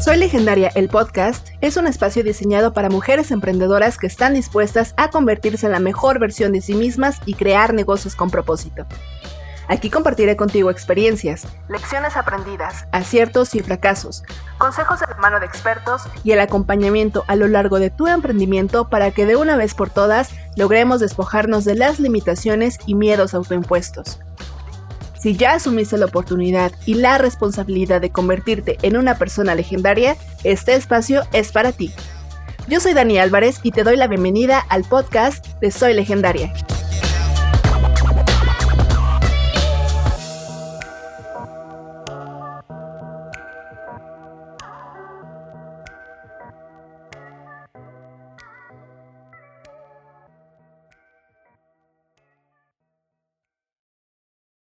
Soy Legendaria, el podcast, es un espacio diseñado para mujeres emprendedoras que están dispuestas a convertirse en la mejor versión de sí mismas y crear negocios con propósito. Aquí compartiré contigo experiencias, lecciones aprendidas, aciertos y fracasos, consejos de la mano de expertos y el acompañamiento a lo largo de tu emprendimiento para que de una vez por todas logremos despojarnos de las limitaciones y miedos autoimpuestos. Si ya asumiste la oportunidad y la responsabilidad de convertirte en una persona legendaria, este espacio es para ti. Yo soy Dani Álvarez y te doy la bienvenida al podcast de Soy Legendaria.